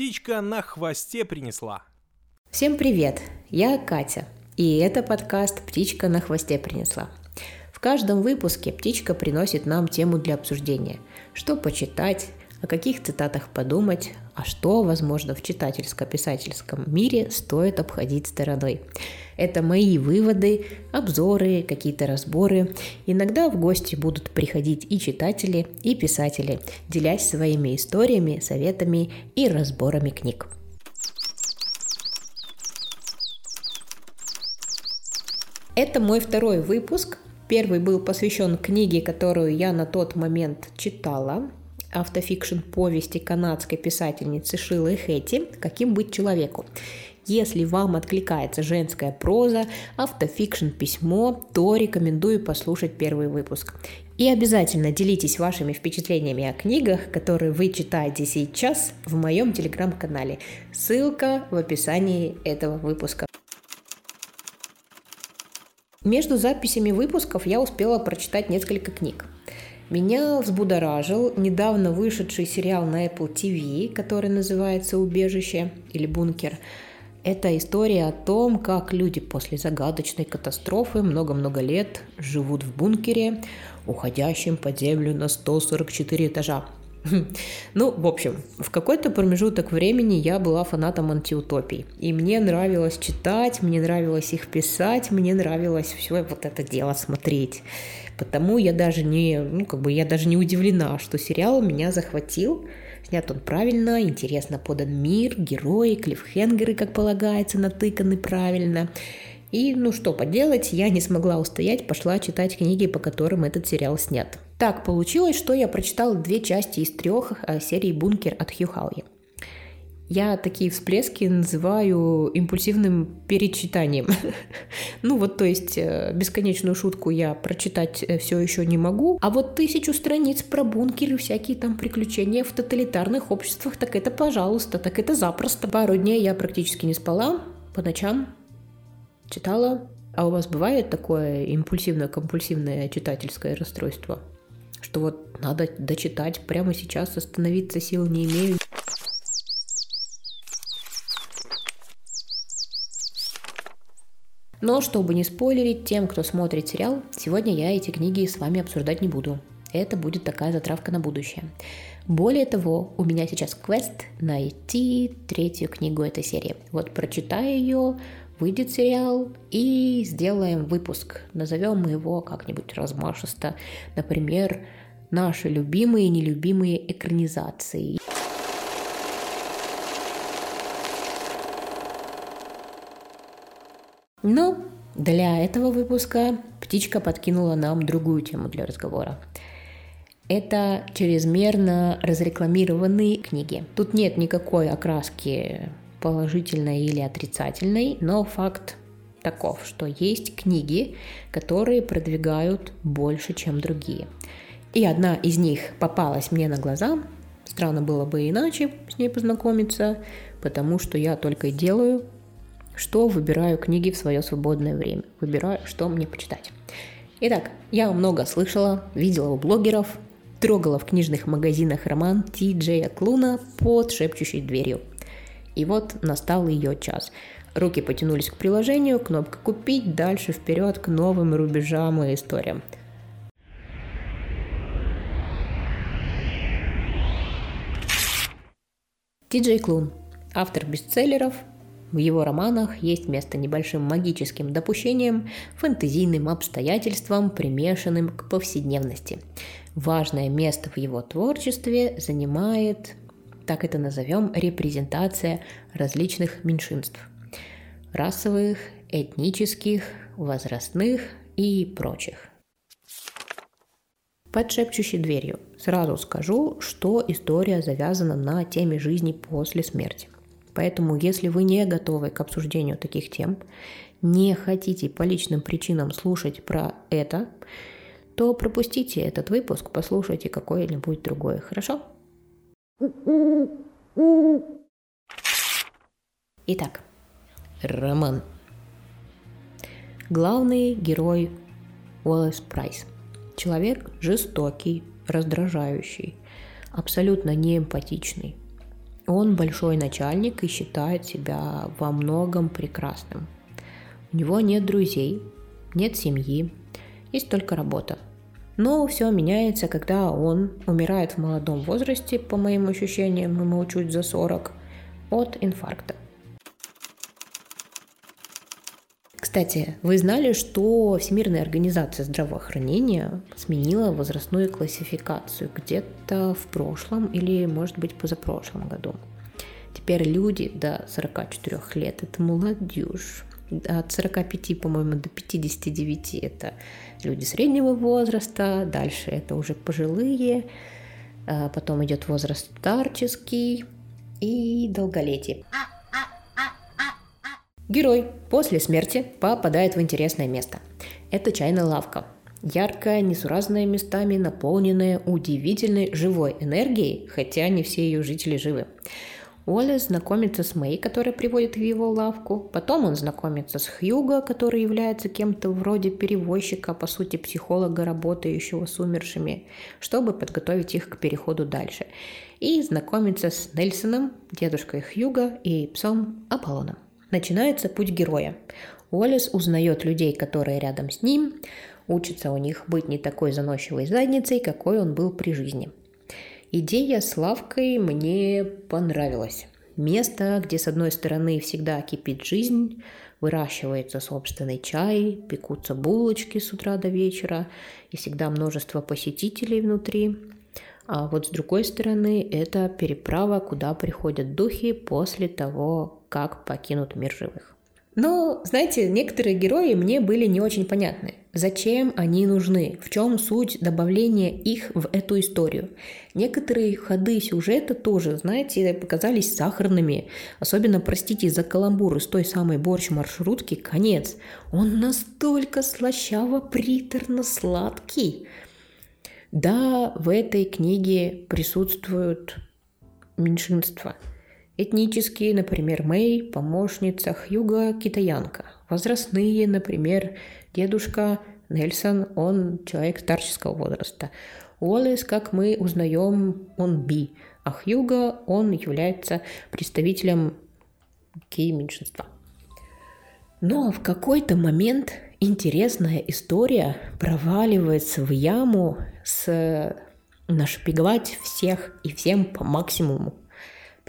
птичка на хвосте принесла. Всем привет, я Катя, и это подкаст «Птичка на хвосте принесла». В каждом выпуске птичка приносит нам тему для обсуждения. Что почитать, о каких цитатах подумать, а что, возможно, в читательско-писательском мире стоит обходить стороной. Это мои выводы, обзоры, какие-то разборы. Иногда в гости будут приходить и читатели, и писатели, делясь своими историями, советами и разборами книг. Это мой второй выпуск. Первый был посвящен книге, которую я на тот момент читала автофикшн повести канадской писательницы Шилы Хэти «Каким быть человеку». Если вам откликается женская проза, автофикшн письмо, то рекомендую послушать первый выпуск. И обязательно делитесь вашими впечатлениями о книгах, которые вы читаете сейчас в моем телеграм-канале. Ссылка в описании этого выпуска. Между записями выпусков я успела прочитать несколько книг. Меня взбудоражил недавно вышедший сериал на Apple TV, который называется «Убежище» или «Бункер». Это история о том, как люди после загадочной катастрофы много-много лет живут в бункере, уходящем под землю на 144 этажа. Ну, в общем, в какой-то промежуток времени я была фанатом антиутопий. И мне нравилось читать, мне нравилось их писать, мне нравилось все вот это дело смотреть. Потому я даже не, ну, как бы я даже не удивлена, что сериал меня захватил. Снят он правильно, интересно подан мир, герои, клиффхенгеры, как полагается, натыканы правильно. И, ну что поделать, я не смогла устоять, пошла читать книги, по которым этот сериал снят. Так получилось, что я прочитала две части из трех э, серий «Бункер» от Хью Хауи. Я такие всплески называю импульсивным перечитанием. ну вот, то есть э, бесконечную шутку я прочитать э, все еще не могу, а вот тысячу страниц про бункеры, всякие там приключения в тоталитарных обществах, так это пожалуйста, так это запросто. Пару дней я практически не спала, по ночам читала. А у вас бывает такое импульсивно-компульсивное читательское расстройство? Что вот надо дочитать прямо сейчас, остановиться сил не имею. Но чтобы не спойлерить тем, кто смотрит сериал, сегодня я эти книги с вами обсуждать не буду. Это будет такая затравка на будущее. Более того, у меня сейчас квест найти третью книгу этой серии. Вот прочитаю ее, выйдет сериал и сделаем выпуск. Назовем мы его как-нибудь размашисто. Например, наши любимые и нелюбимые экранизации. Но для этого выпуска птичка подкинула нам другую тему для разговора. Это чрезмерно разрекламированные книги. Тут нет никакой окраски положительной или отрицательной, но факт таков, что есть книги, которые продвигают больше, чем другие. И одна из них попалась мне на глаза. Странно было бы иначе с ней познакомиться, потому что я только и делаю, что выбираю книги в свое свободное время. Выбираю, что мне почитать. Итак, я много слышала, видела у блогеров, трогала в книжных магазинах роман Ти Джея Клуна под шепчущей дверью. И вот настал ее час. Руки потянулись к приложению, кнопка «Купить», дальше вперед к новым рубежам и историям. Ти Джей Клун, автор бестселлеров, в его романах есть место небольшим магическим допущениям, фэнтезийным обстоятельствам, примешанным к повседневности. Важное место в его творчестве занимает, так это назовем, репрезентация различных меньшинств. Расовых, этнических, возрастных и прочих. Под шепчущей дверью сразу скажу, что история завязана на теме жизни после смерти – Поэтому, если вы не готовы к обсуждению таких тем, не хотите по личным причинам слушать про это, то пропустите этот выпуск, послушайте какой-нибудь другой, хорошо? Итак, роман. Главный герой Уоллес Прайс. Человек жестокий, раздражающий, абсолютно неэмпатичный, Он большой начальник и считает себя во многом прекрасным. У него нет друзей, нет семьи, есть только работа. Но все меняется, когда он умирает в молодом возрасте, по моим ощущениям, ему чуть за 40, от инфаркта. Кстати, вы знали, что Всемирная организация здравоохранения сменила возрастную классификацию где-то в прошлом или, может быть, позапрошлом году. Теперь люди до 44 лет – это молодежь. От 45, по-моему, до 59 – это люди среднего возраста, дальше это уже пожилые, а потом идет возраст старческий и долголетие. Герой после смерти попадает в интересное место. Это чайная лавка. Яркая, несуразная местами, наполненная удивительной живой энергией, хотя не все ее жители живы. Оля знакомится с Мэй, которая приводит в его лавку. Потом он знакомится с Хьюго, который является кем-то вроде перевозчика, по сути психолога, работающего с умершими, чтобы подготовить их к переходу дальше. И знакомится с Нельсоном, дедушкой Хьюго и псом Аполлоном. Начинается путь героя. Уоллес узнает людей, которые рядом с ним, учится у них быть не такой заносчивой задницей, какой он был при жизни. Идея с лавкой мне понравилась. Место, где с одной стороны всегда кипит жизнь, выращивается собственный чай, пекутся булочки с утра до вечера, и всегда множество посетителей внутри. А вот с другой стороны, это переправа, куда приходят духи после того, как покинут мир живых. Но, знаете, некоторые герои мне были не очень понятны. Зачем они нужны? В чем суть добавления их в эту историю? Некоторые ходы сюжета тоже, знаете, показались сахарными. Особенно, простите за каламбур из той самой борщ-маршрутки, конец. Он настолько слащаво-приторно-сладкий. Да, в этой книге присутствуют меньшинства – Этнические, например, Мэй, помощница Хьюга, китаянка. Возрастные, например, дедушка Нельсон, он человек старческого возраста. Уоллес, как мы узнаем, он би, а Хьюга, он является представителем кей-меньшинства. Но в какой-то момент интересная история проваливается в яму с нашпиговать всех и всем по максимуму.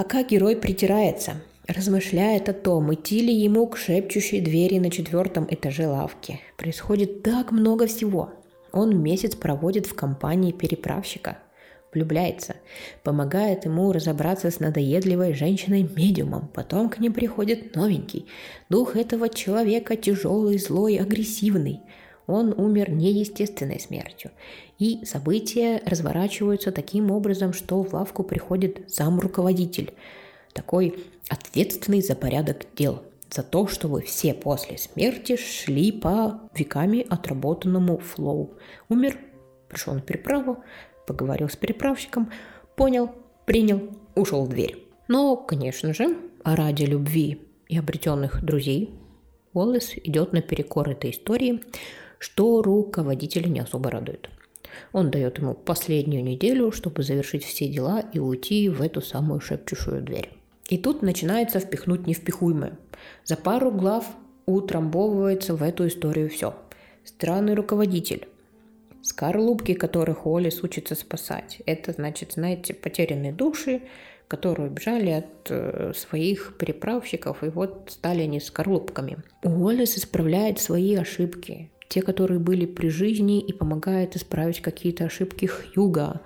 Пока герой притирается, размышляет о том, идти ли ему к шепчущей двери на четвертом этаже лавки. Происходит так много всего. Он месяц проводит в компании переправщика, влюбляется, помогает ему разобраться с надоедливой женщиной-медиумом. Потом к ним приходит новенький. Дух этого человека тяжелый, злой, агрессивный. Он умер неестественной смертью. И события разворачиваются таким образом, что в лавку приходит сам руководитель, такой ответственный за порядок дел, за то, чтобы все после смерти шли по веками отработанному флоу. Умер, пришел на переправу, поговорил с переправщиком, понял, принял, ушел в дверь. Но, конечно же, ради любви и обретенных друзей Уоллес идет наперекор этой истории, что руководителя не особо радует. Он дает ему последнюю неделю, чтобы завершить все дела и уйти в эту самую шепчущую дверь. И тут начинается впихнуть невпихуемое. За пару глав утрамбовывается в эту историю все. Странный руководитель, скорлупки, которых Уоллес учится спасать. Это значит, знаете, потерянные души, которые убежали от э, своих переправщиков, и вот стали они скорлупками. Уоллес исправляет свои ошибки, те, которые были при жизни и помогают исправить какие-то ошибки Хьюга,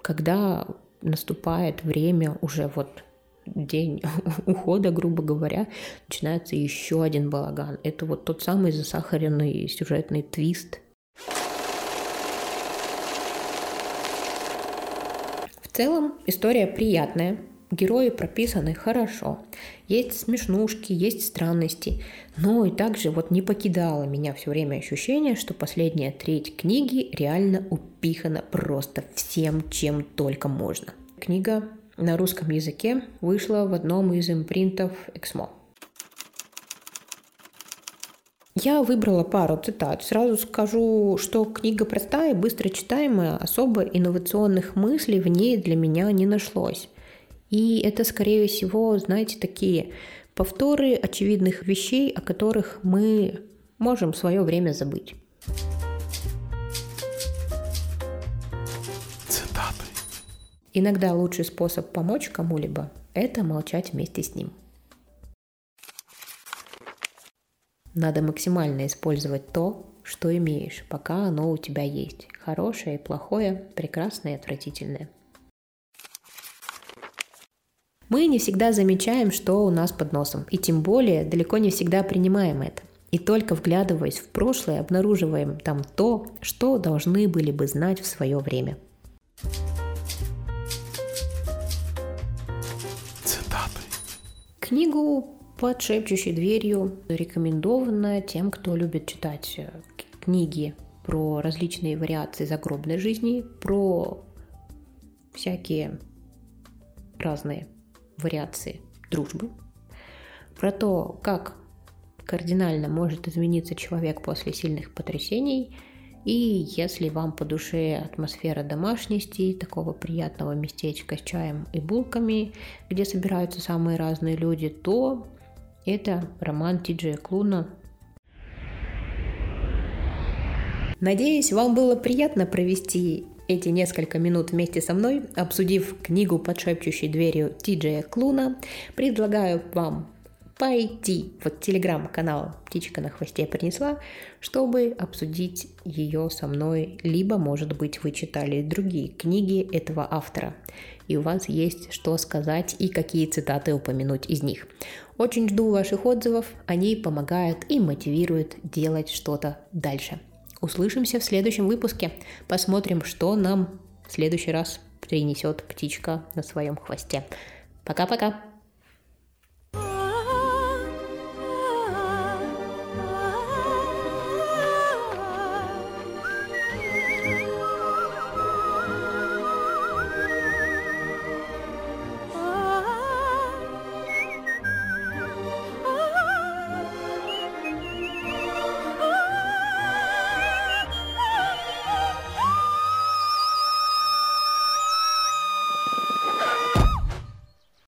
когда наступает время уже вот день ухода, грубо говоря, начинается еще один балаган. Это вот тот самый засахаренный сюжетный твист. В целом история приятная, Герои прописаны хорошо. Есть смешнушки, есть странности. Но и также вот не покидало меня все время ощущение, что последняя треть книги реально упихана просто всем, чем только можно. Книга на русском языке вышла в одном из импринтов Эксмо. Я выбрала пару цитат. Сразу скажу, что книга простая, быстро читаемая, особо инновационных мыслей в ней для меня не нашлось. И это, скорее всего, знаете, такие повторы очевидных вещей, о которых мы можем в свое время забыть. Цитаты. Иногда лучший способ помочь кому-либо – это молчать вместе с ним. Надо максимально использовать то, что имеешь, пока оно у тебя есть. Хорошее и плохое, прекрасное и отвратительное. Мы не всегда замечаем, что у нас под носом, и тем более далеко не всегда принимаем это. И только вглядываясь в прошлое, обнаруживаем там то, что должны были бы знать в свое время. Цитаты. Книгу под шепчущей дверью рекомендовано тем, кто любит читать э, книги про различные вариации загробной жизни, про всякие разные вариации дружбы, про то, как кардинально может измениться человек после сильных потрясений, и если вам по душе атмосфера домашности, такого приятного местечка с чаем и булками, где собираются самые разные люди, то это роман Тиджея Клуна. Надеюсь, вам было приятно провести эти несколько минут вместе со мной, обсудив книгу под шепчущей дверью Тиджея Клуна. Предлагаю вам пойти в телеграм-канал «Птичка на хвосте принесла», чтобы обсудить ее со мной, либо, может быть, вы читали другие книги этого автора, и у вас есть что сказать и какие цитаты упомянуть из них. Очень жду ваших отзывов, они помогают и мотивируют делать что-то дальше. Услышимся в следующем выпуске, посмотрим, что нам в следующий раз принесет птичка на своем хвосте. Пока-пока!